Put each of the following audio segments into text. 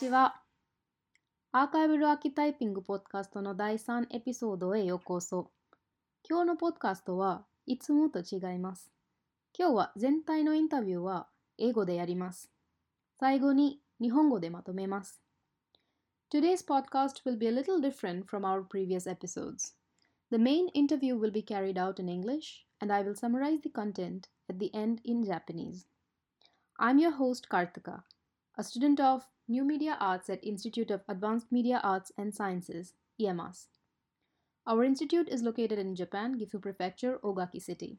ちは。アーカイブルアーキタイピングポッドカストの第3エピソードへようこそ。今日のポッドカストはいつもと違います。今日は全体のインタビューは英語でやります。最後に日本語でまとめます。Today's podcast will be a little different from our previous episodes. The main interview will be carried out in English, and I will summarize the content at the end in Japanese. I'm your host Kartika, a student of New Media Arts at Institute of Advanced Media Arts and Sciences, IAMAS. Our institute is located in Japan, Gifu Prefecture, Ogaki City.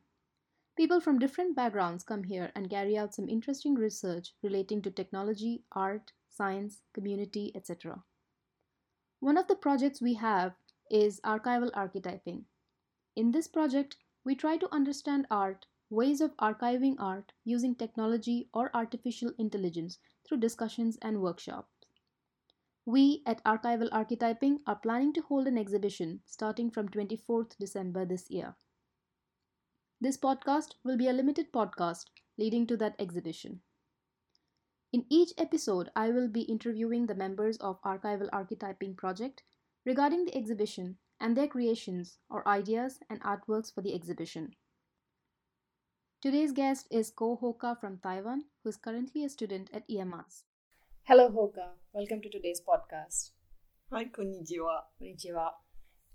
People from different backgrounds come here and carry out some interesting research relating to technology, art, science, community, etc. One of the projects we have is archival archetyping. In this project, we try to understand art, ways of archiving art using technology or artificial intelligence through discussions and workshops. We at Archival Archetyping are planning to hold an exhibition starting from 24th December this year. This podcast will be a limited podcast leading to that exhibition. In each episode, I will be interviewing the members of Archival Archetyping project regarding the exhibition and their creations or ideas and artworks for the exhibition. Today's guest is Ko Hoka from Taiwan, who is currently a student at EMS. Hello, Hoka. Welcome to today's podcast. Hi, konnichiwa. Konnichiwa.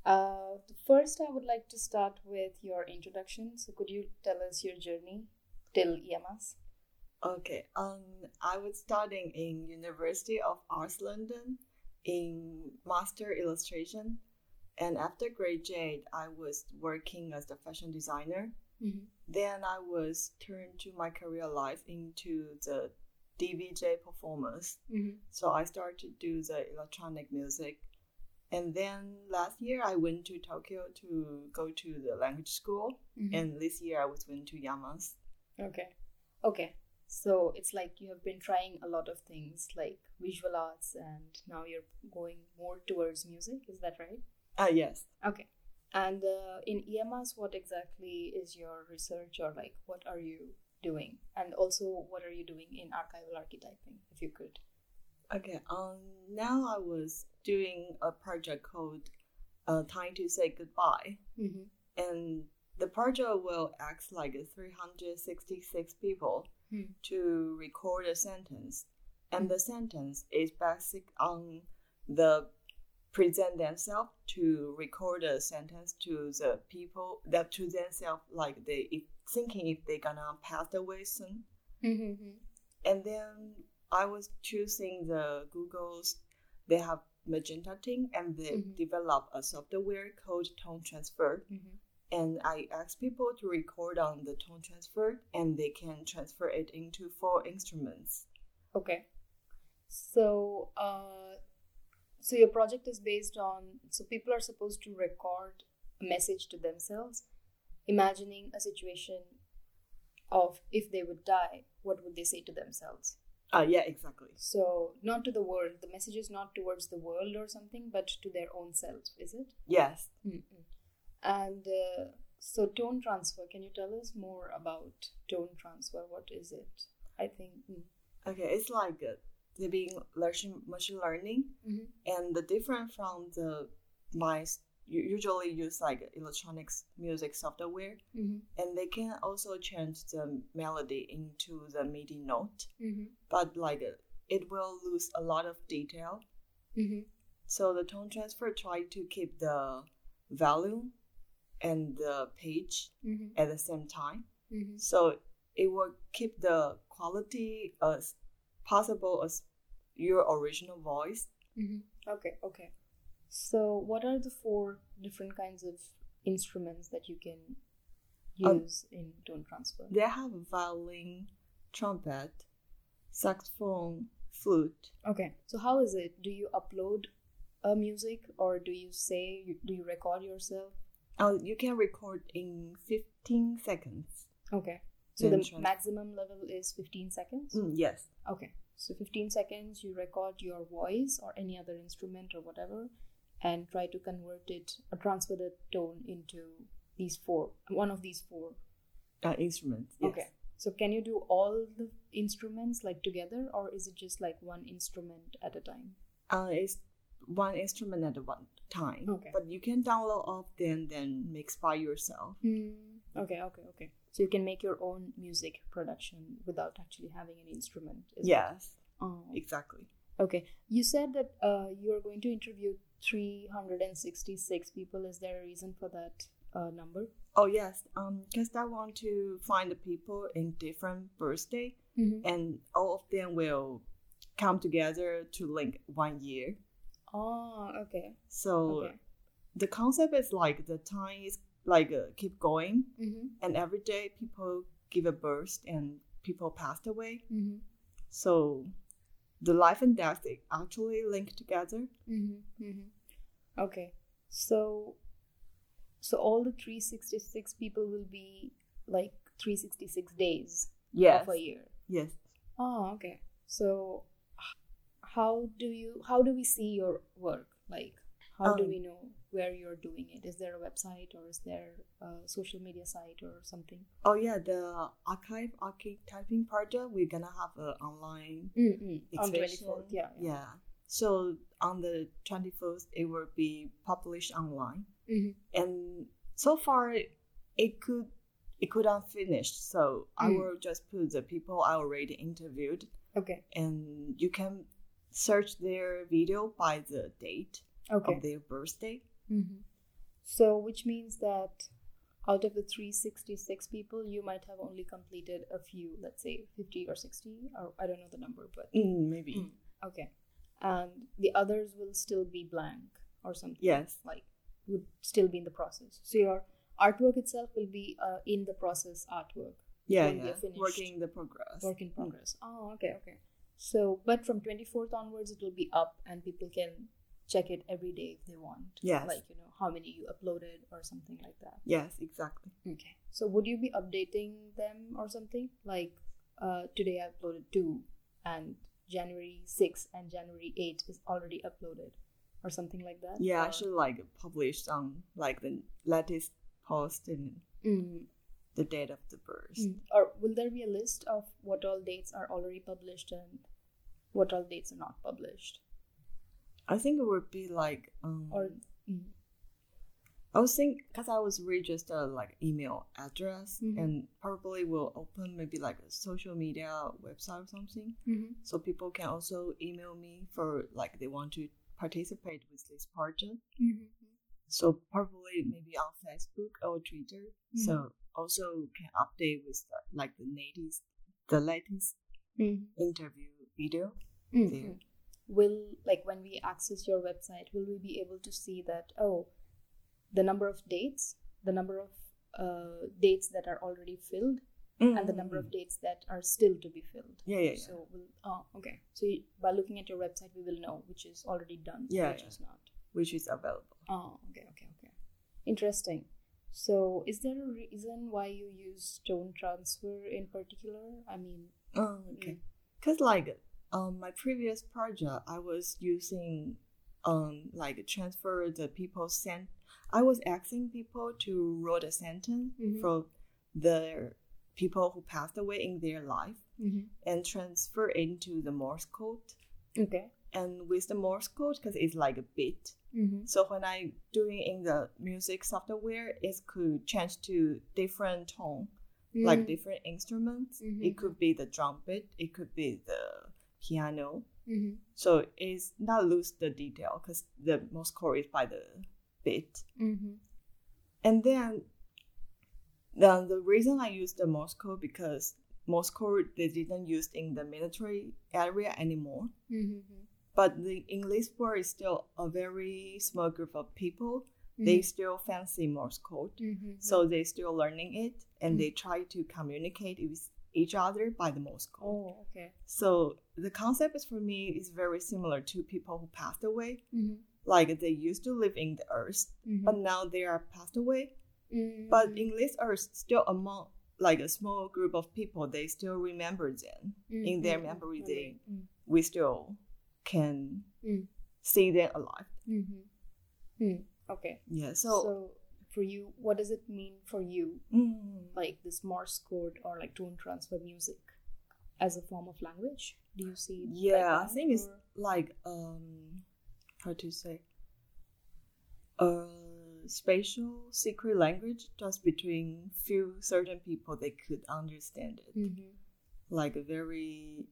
Uh, first, I would like to start with your introduction. So, could you tell us your journey till EMS? Okay. Um, I was studying in University of Arts London in Master Illustration, and after grade J, I was working as a fashion designer Mm-hmm. Then I was turned to my career life into the DVJ performance. Mm-hmm. So I started to do the electronic music. And then last year I went to Tokyo to go to the language school. Mm-hmm. And this year I was went to Yamas. Okay. Okay. So it's like you have been trying a lot of things like visual arts and now you're going more towards music. Is that right? Ah, yes. Okay. And uh, in IAMAS, what exactly is your research or like what are you doing? And also, what are you doing in archival archetyping, if you could? Okay, um, now I was doing a project called uh, Time to Say Goodbye. Mm-hmm. And the project will ask like 366 people Hmm. to record a sentence. And the sentence is basic on the present themselves to record a sentence to the people that to themselves like they if, thinking if they're gonna pass away soon. Mm-hmm. and then I was choosing the Google's. They have Magenta thing, and they Mhm. develop a software called Tone Transfer. Mm-hmm. And I asked people to record on the tone transfer, and they can transfer it into four instruments. Okay. So, uh, so your project is based on so people are supposed to record a message to themselves, imagining a situation of if they would die, what would they say to themselves? Uh, yeah, exactly. So, not to the world. The message is not towards the world or something, but to their own selves. Is it? Yes. Mm-mm. And uh, so, tone transfer. Can you tell us more about tone transfer? What is it? I think. Mm. Okay, it's like uh, they're being learning machine learning, Mhm. and the different from the my you usually use like electronics music software, Mm-hmm. and they can also change the melody into the MIDI note. Mm-hmm. but like it will lose a lot of detail. Mm-hmm. So the tone transfer try to keep the volume and the pitch Mm-hmm. at the same time. Mm-hmm. So it will keep the quality as possible as your original voice. Mm-hmm. Okay, okay. So, what are the four different kinds of instruments that you can Um, use in tone transfer? They have violin, trumpet, saxophone, flute. Okay. So, how is it? Do you upload a music or do you say, you, do you record yourself? Oh, you can record in 15 seconds. Okay. So, Then the trans- maximum level is 15 seconds? Mm, yes. Okay. So 15 seconds, you record your voice or any other instrument or whatever, and try to convert it or transfer the tone into these four, one of these four. Uh, instruments. Yes. Okay. So can you do all the instruments like together, or is it just like one instrument at a time? Uh, it's one instrument at one time. Okay. But you can download all of them, then mix by yourself. Hmm. Okay, okay, okay. So you can make your own music production without actually having an instrument. Yes, Oh, exactly. okay. You said that uh, you're going to interview 366 people. Is there a reason for that uh, number? Oh yes, um, because I want to find the people in different birthday, Mm-hmm. and all of them will come together to link one year. Oh, okay. So Okay. the concept is like the time is like uh, keep going, Mm-hmm. and every day people give a burst and people passed away. Mm-hmm. So the life and death is actually linked together. Mm-hmm. Mm-hmm. Okay. So, so all the 366 people will be like 366 days Yes. of a year. Yes. Oh, okay. So, how do you how do we see your work? Like, how do Um, we know where you're doing it? Is there a website or is there a social media site or something? Oh yeah, the archive archetyping project we're gonna have an online Mm-hmm. On 24th, yeah. Yeah. So on the twenty first, it will be published online, Mm-hmm. and so far it could it could unfinished. So I Mm. will just put the people I already interviewed, Okay. and you can search their video by the date Okay. of their birthday. Mm-hmm. So, which means that out of the 366 people, you might have only completed a few, let's say 50 or 60, or I don't know the number, but Mm, maybe. Mm. okay. And the others will still be blank or something. Yes. Like, would still be in the process. So, your artwork itself will be uh, in the process artwork, Yeah, won't be a yeah. Working the progress. work in Mm. progress. Oh, okay, okay. So, but from 24th onwards, it will be up and people can check it every day if they want. Yes. Like, you know, how many you uploaded or something like that. Yes, exactly. Okay. So, would you be updating them or something? Like, uh, today I uploaded two and January 6th and January 8th is already uploaded or something like that? Yeah, I should like publish some like the latest post and Mm, the date of the birth. mm. Or will there be a list of what all dates are already published and what all dates are not published? I think it would be like um Or mm, I was thinking because I was registered like email address Mhm. and probably will open maybe like a social media website or something, mhm. so people can also email me for like they want to participate with this project. Mhm. So probably maybe on Facebook or Twitter. So also can update with the, like the latest the latest Mhm. interview video. Mhm. there. Will like when we access your website, will we be able to see that oh, the number of dates, the number of uh, dates that are already filled, and the number of dates that are still to be filled? Mm. yeah yeah, yeah. So we'll oh okay. So you, by looking at your website, we will know which is already done, Yeah, which yeah. is not. which is available. Oh okay okay okay. Interesting. So is there a reason why you use tone transfer in particular? I mean, Oh, okay. Cause like um my previous project, I was using um like transfer the people sent. I was asking people to write a sentence Mhm. for the people who passed away in their life mm-hmm. and transfer into the Morse code. okay. And with the Morse code, because it's like a bit, Mm-hmm. so when I doing in the music software, it could change to different tone like different instruments. Mhm. It could be the drum trumpet, it could be the piano. Mm-hmm. So it's not lose the detail because the Morse code is by the bit. Mm-hmm. And then the, the reason I use the Morse code because Morse code they didn't use in the military area anymore. Mm-hmm. But the English word is still a very small group of people. Mm-hmm. They still fancy Morse code. Mm-hmm. So they still learning it and Mm. they try to communicate with each other by the Morse code. oh, okay. So the concept is for me is very similar to people who passed away. Mm-hmm. Like they used to live in the earth, but now they are passed away. Mm-hmm. But in this earth, still among like a small group of people, they still remember them. in their memory, they- We still can Mm. see them alive. Mm-hmm. Mm. Okay. Yeah. So, So, for you, what does it mean for you, Mm. like this Morse code or like tone transfer music as a form of language? Do you see? Yeah, I that, think it's like um, how to say, a spatial secret language just between few certain people they could understand it, Mhm. like a very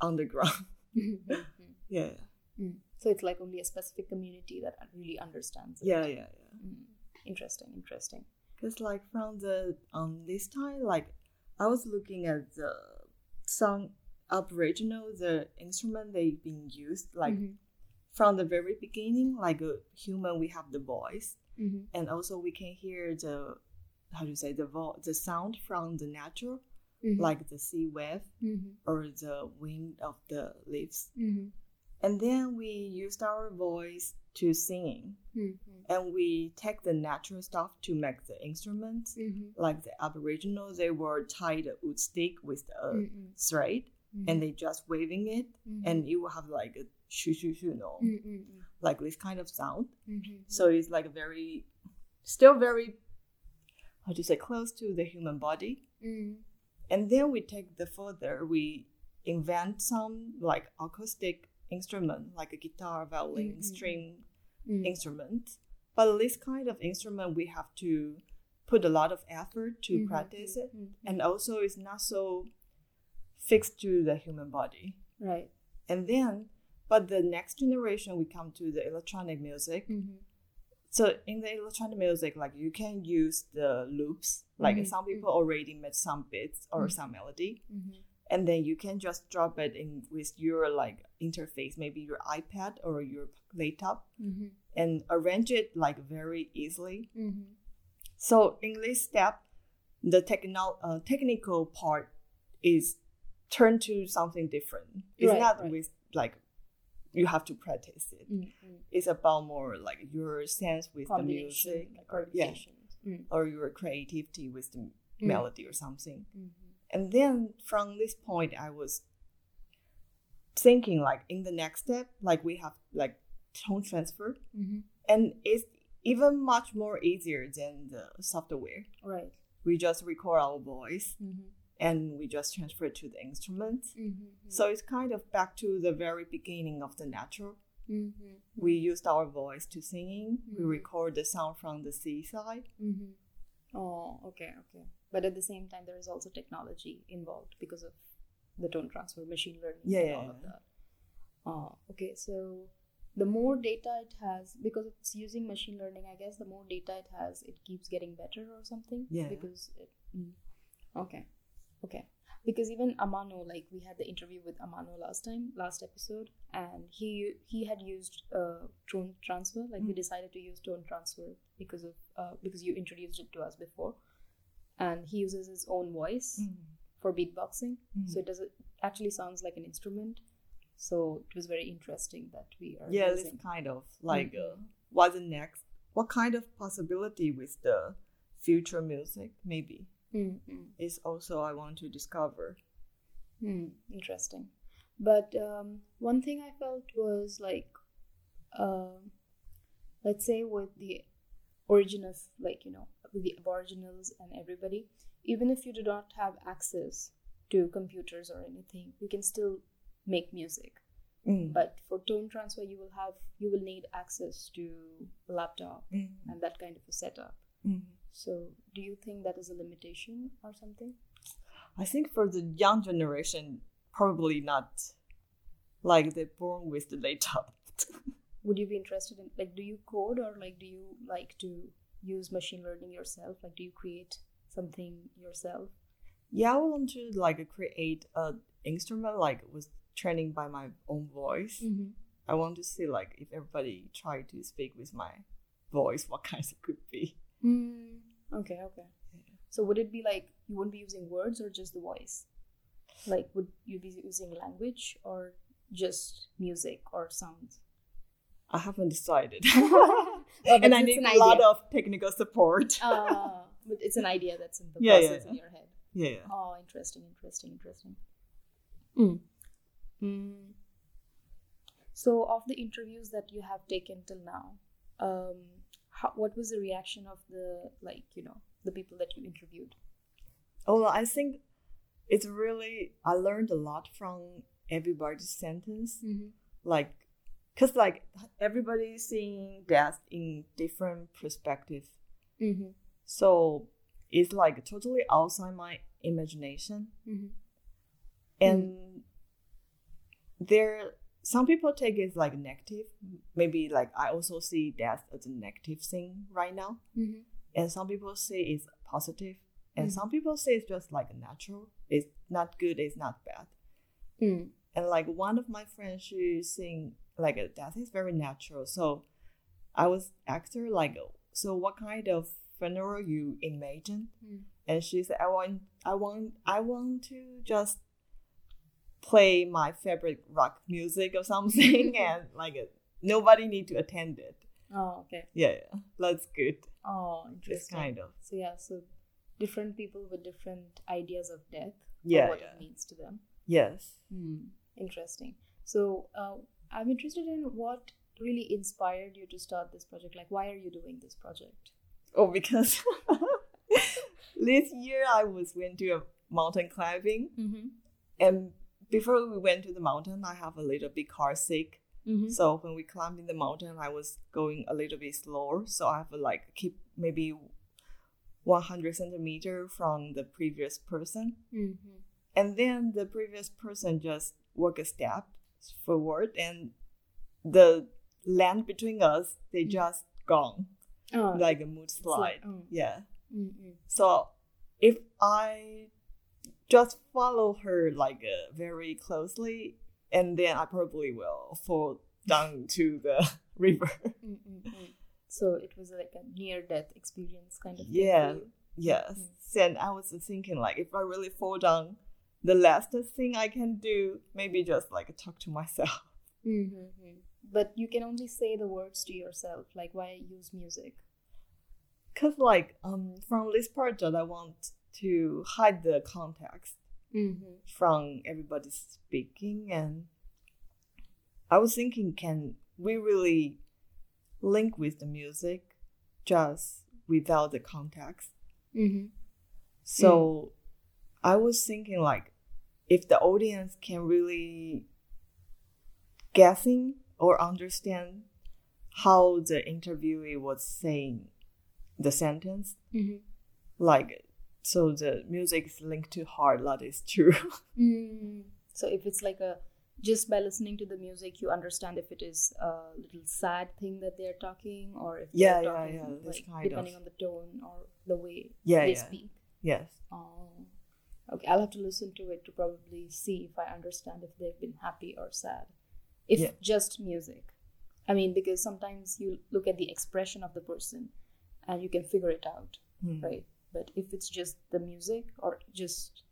underground. Mhm. yeah, Mm. So it's like only a specific community that really understands it. yeah, yeah, yeah. Mm. Interesting, interesting. Because like from the um this time, like I was looking at the song Aboriginal, the instrument they've been used like Mhm. from the very beginning, like a human, we have the voice, Mhm. and also we can hear the how do you say the vo- the sound from the natural, Mhm. like the sea wave Mhm. or the wind of the leaves, Mhm. and then we used our voice to singing, Mhm. and we take the natural stuff to make the instruments. Mhm. Like the Aboriginal, they were tied a wood stick with a Mhm. thread, and they just waving it, Mhm. and it will have like a shoo shoo shoo no, Mhm. like this kind of sound. So it's like a very, still very, how you say, close to the human body. And then we take the further, we invent some like acoustic instrument, like a guitar, violin, Mhm. string Mhm. instrument. But this kind of instrument, we have to put a lot of effort to Mhm. practice it. Mhm. And also, it's not so fixed to the human body. Right. And then, but the next generation, we come to the electronic music. Mhm. So in the electronic music, like you can use the loops. Like Mhm, some people already made some beats or some melody. And then you can just drop it in with your like interface, maybe your iPad or your laptop, Mhm. and arrange it like very easily. Mhm. So in this step, the techno- uh, technical part is turned to something different. It's Right, not right. with like you have to practice it. Mhm. It's about more like your sense with the music, like or, yeah. Mm. or your creativity with the Mm. melody or something. Mhm. And then from this point, I was thinking like in the next step, like we have like tone transfer, Mhm. and it's even much more easier than the software. Right. We just record our voice Mhm. and we just transfer it to the instrument. Mhm. So it's kind of back to the very beginning of the natural. Mhm. We used our voice to singing. We Mhm. record the sound from the seaside. Mhm. Oh, okay, okay. But at the same time, there is also technology involved because of the tone transfer, machine learning, Yeah, and yeah, all of that. Oh, okay. So the more data it has, because it's using machine learning, I guess the more data it has, it keeps getting better or something. Yeah. Because it. Mm. Okay. Okay. Because even Amano, like we had the interview with Amano last time, last episode, and he he had used uh, tone transfer. Like we Mm. decided to use tone transfer because of uh, because you introduced it to us before, and he uses his own voice for beatboxing. Mm. So it does it actually sounds like an instrument. So it was very interesting that we are Yeah, it's using. kind of like Mhm. uh, what's the next? What kind of possibility with the future music? Maybe Mm-hmm. is also I want to discover. Hmm, interesting. But um, one thing I felt was like, um let's say with the origin of like you know the aboriginals and everybody, even if you do not have access to computers or anything, you can still make music. Mm. But for tone transfer, you will have you will need access to a laptop Mm. and that kind of a setup. Mm. So, do you think that is a limitation or something? I think for the young generation, probably not. Like they're born with the laptop. would you be interested in like do you code or like do you like to use machine learning yourself like do you create something yourself yeah, I want to like create a instrument like with training by my own voice. mm-hmm. I want to see like if everybody try to speak with my voice, what kinds it could be. mm. okay okay so would it be like you wouldn't be using words or just the voice like would you be using language or just music or sounds I haven't decided. Oh, and I need an a lot of technical support. uh, but it's an idea that's in the Yeah, yeah, process in your head yeah. Oh, interesting, interesting, interesting. Mm. Mm. So, of the interviews that you have taken till now, um, how, what was the reaction of the like you know the people that you interviewed? Oh, I think it's really I learned a lot from everybody's sentence. Mm-hmm. Like, cause like everybody's seeing death in different perspective, Mm-hmm. so it's like totally outside my imagination. Mm-hmm. And there, some people take it like negative. Maybe like I also see death as a negative thing right now. Mm-hmm. and some people say it's positive and Mm. some people say it's just like natural it's not good it's not bad Mm. and like one of my friends she's saying like uh, death is very natural so i was asked her like so what kind of funeral you imagine Mm. and she said i want i want i want to just play my favorite rock music or something and like uh, nobody need to attend it Oh, okay. yeah, yeah that's good Oh, interesting. kind of So yeah, so different people with different ideas of death. Yeah, what yeah. it means to them. yes Interesting. So uh, I'm interested in what really inspired you to start this project. Like, why are you doing this project? Oh, because this year I was went to a mountain climbing, Mm-hmm. and before we went to the mountain, I have a little bit car sick. Mm-hmm. So when we climbed in the mountain, I was going a little bit slower. So I have to like keep maybe 100 centimeter from the previous person, Mm-hmm. and then the previous person just walk a step forward, and the land between us they Mm. just gone Oh, like a mood slide. like- oh. Yeah. Mm-hmm. So if I just follow her like uh, very closely, and then I probably will fall down to the river. So it was like a near-death experience, kind of. Yeah. Yes. Mm. And I was thinking like if I really fall down, the last thing I can do maybe just like talk to myself. Mm-hmm. But you can only say the words to yourself. Like, why use music? Cause like um from this project I want to hide the context. Mm-hmm. from everybody speaking and i was thinking can we really link with the music just without the context Mm-hmm. so i was thinking like if the audience can really guessing or understand how the interviewee was saying the sentence Mm-hmm. like so the music is linked to heart that is true Mm. So if it's like a just by listening to the music, you understand if it is a little sad thing that they're talking, or if Yeah, yeah, yeah, like, depending of- on the tone or the way Yeah, they yeah. speak. yes Oh, okay. I'll have to listen to it to probably see if I understand if they've been happy or sad. If Yeah. just music, I mean, because sometimes you look at the expression of the person and you can figure it out, Hmm. right? But if it's just the music or just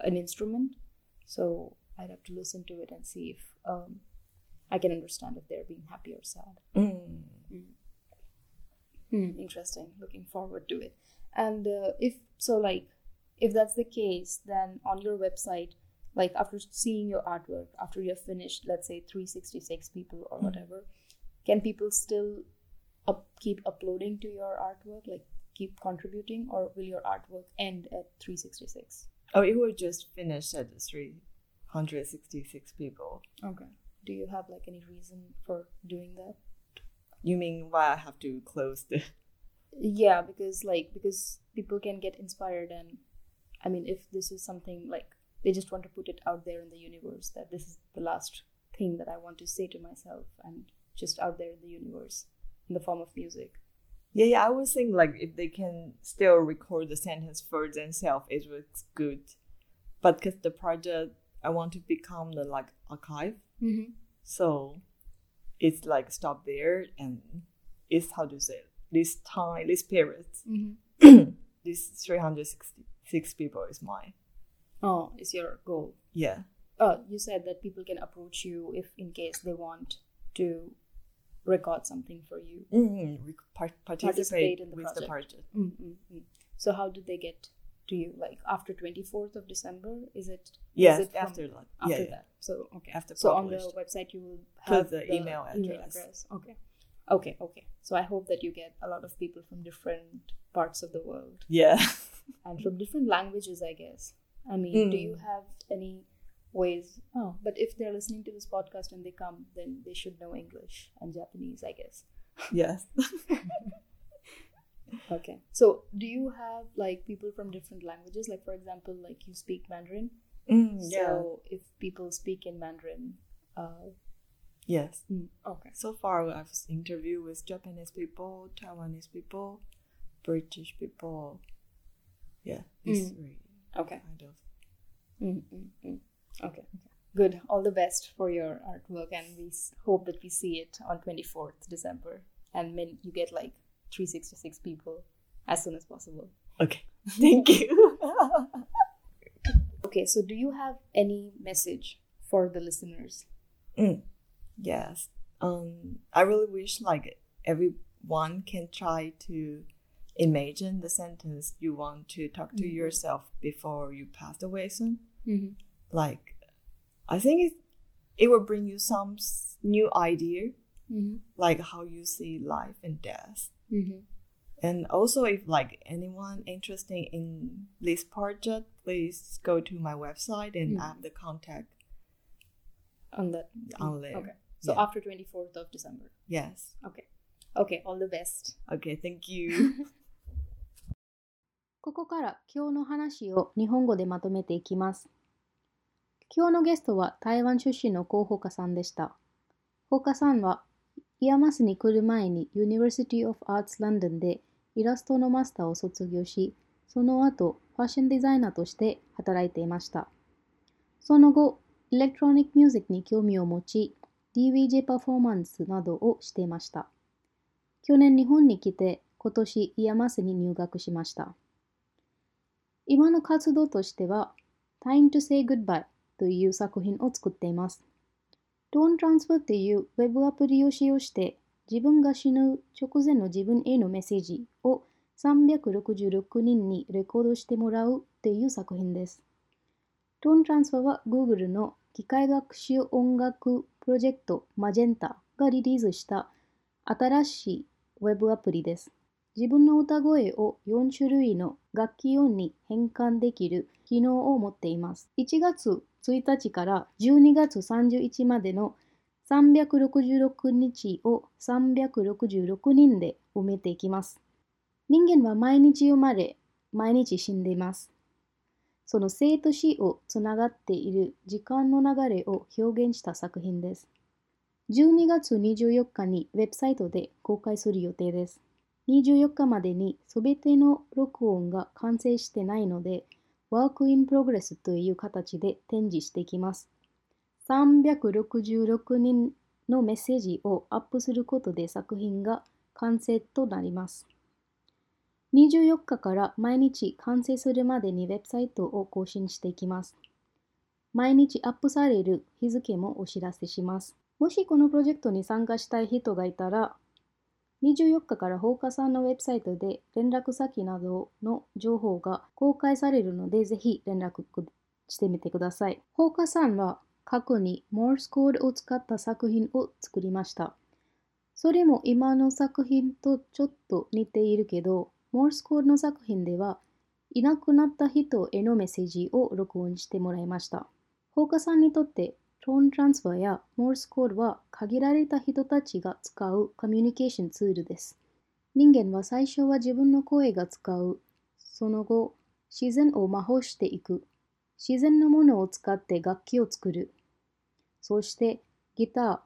an instrument, so I'd have to listen to it and see if um, I can understand if they're being happy or sad. Mm. Hmm, interesting. Looking forward to it. And uh, if so, like, if that's the case, then on your website, like after seeing your artwork, after you've finished, let's say 366 people or Mhm. whatever, can people still up, keep uploading to your artwork, like keep contributing, or will your artwork end at 366? Oh, it will just finish at 366 people. Okay. Do you have like any reason for doing that? You mean why I have to close the. yeah because like because people can get inspired and i mean if this is something like they just want to put it out there in the universe that this is the last thing that i want to say to myself and just out there in the universe in the form of music Yeah, yeah, I was thinking like if they can still record the sentence for themselves, it was good. But because the project, I want to become the like archive, mm-hmm. so it's like stop there and it's how to say it, this time, this period, Mm-hmm. this 366 people is mine. oh is your goal Yeah. oh you said that people can approach you if in case they want to record something for you Mm-hmm. We par- participate, Participate in the with the project. project. mm-hmm. so how did they get to you like after 24th of december is it Yes, it from- after that. after yeah, yeah. that. So okay. After so on the website you will Put have the email address. Okay. Okay, okay. So I hope that you get a lot of people from different parts of the world Yeah. and from different languages, I guess. I mean, do you Mm. have any ways? Oh, but if they're listening to this podcast and they come, then they should know English and Japanese, I guess. yes. Okay. So do you have like people from different languages? Like, for example, like you speak Mandarin. Mm, yeah. So if people speak in Mandarin, uh, Yes. mm, okay. So far, I've interviewed with Japanese people, Taiwanese people, British people. Yeah, it's Mm. really Okay. kind of. Mm, mm, mm. Okay. Okay. Good. All the best for your artwork, and we hope that we see it on twenty fourth December, and when you get like three sixty six people as soon as possible. Okay. Thank you. Okay. So, do you have any message for the listeners? Mm, yes. Um, I really wish like everyone can try to imagine the sentence you want to talk to Mhm. yourself before you pass away soon. Mm-hmm. Like, I think it it will bring you some s- new idea, Mm-hmm. like how you see life and death. Mm-hmm. And also, if like anyone interested in this project, please go to my website and Mm. I have the contact On that. on there. Okay. So Yeah. after twenty fourth of December. Yes. Okay. Okay. All the best. Okay. Thank you. ここから今日の話を日本語でまとめていきます。今日のゲストは台湾出身の候補家さんでした。放火さんはイヤマスに来る前に University of Arts London でイラストのマスターを卒業し、その後ファッションデザイナーとして働いていました。その後、エレクトロニックミュージックに興味を持ち、DVJ パフォーマンスなどをしていました。去年日本に来て、今年イヤマスに入学しました。今の活動としては、Time to Say Goodbye という作品を作っています。Tone Transfer というウェブアプリを使用して、自分が死ぬ直前の自分へのメッセージを366人にレコードしてもらうという作品です。Tone Transfer は Google の機械学習音楽プロジェクト Magenta がリリースした新しいウェブアプリです。自分の歌声を4種類の楽器音に変換できる機能を持っています。1月1日から12月31日までの366日を366人で埋めていきます。人間は毎日生まれ、毎日死んでいます。その生と死をつながっている時間の流れを表現した作品です。12月24日にウェブサイトで公開する予定です。24日までに全ての録音が完成してないので、ワークインプログレスという形で展示していきます。366人のメッセージをアップすることで作品が完成となります。24日から毎日完成するまでにウェブサイトを更新していきます。毎日アップされる日付もお知らせします。もしこのプロジェクトに参加したい人がいたら、24日から放火さんのウェブサイトで連絡先などの情報が公開されるので、ぜひ連絡してみてください。放火さんは過去にモールスコードを使った作品を作りました。それも今の作品とちょっと似ているけど、モールスコードの作品ではいなくなった人へのメッセージを録音してもらいました。放火さんにとってトーントランスファーやモールスコードは限られた人たちが使うコミュニケーションツールです。人間は最初は自分の声が使う。その後、自然を魔法していく。自然のものを使って楽器を作る。そして、ギター、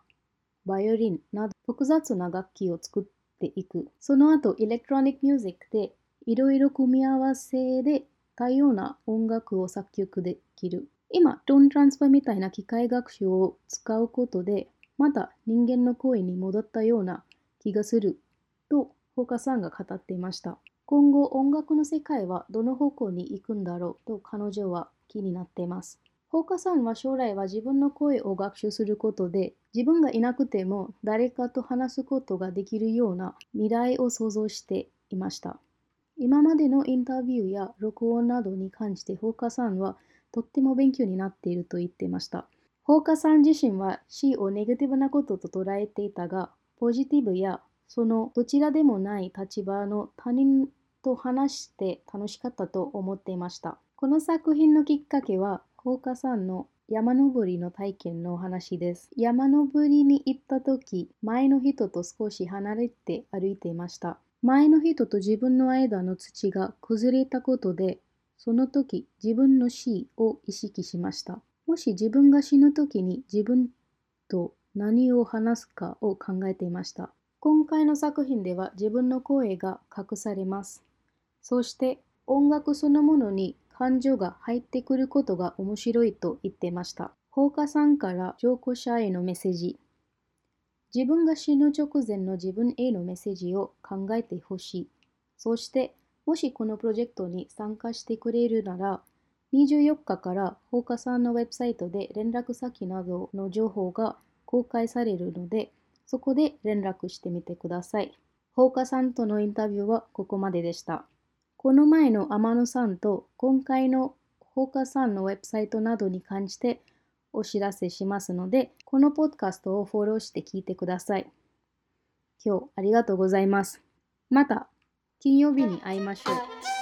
バイオリンなど複雑な楽器を作っていく。その後、エレクトロニックミュージックでいろいろ組み合わせで多様な音楽を作曲できる。今、トーントランスファーみたいな機械学習を使うことで、また人間の声に戻ったような気がすると、ホーカさんが語っていました。今後、音楽の世界はどの方向に行くんだろうと彼女は気になっています。ホーカさんは将来は自分の声を学習することで、自分がいなくても誰かと話すことができるような未来を想像していました。今までのインタビューや録音などに関して、ホーカさんはとっても勉強になっていると言っていました。ホーカさん自身は死をネガティブなことと捉えていたが、ポジティブやそのどちらでもない立場の他人と話して楽しかったと思っていました。この作品のきっかけは、放火さんの山登りの体験の話です。山登りに行った時、前の人と少し離れて歩いていました。前の人と自分の間の土が崩れたことで、その時自分の死を意識しました。もし自分が死ぬ時に自分と何を話すかを考えていました。今回の作品では自分の声が隠されます。そして音楽そのものに感情が入ってくることが面白いと言っていました。放火さんから上皇者へのメッセージ。自分が死ぬ直前の自分へのメッセージを考えてほしい。そして、もしこのプロジェクトに参加してくれるなら、24日から放火さんのウェブサイトで連絡先などの情報が公開されるので、そこで連絡してみてください。放火さんとのインタビューはここまででした。この前の天野さんと今回の放火さんのウェブサイトなどに関してお知らせしますので、このポッドキャストをフォローして聞いてください。今日ありがとうございます。また金曜日に会いましょう。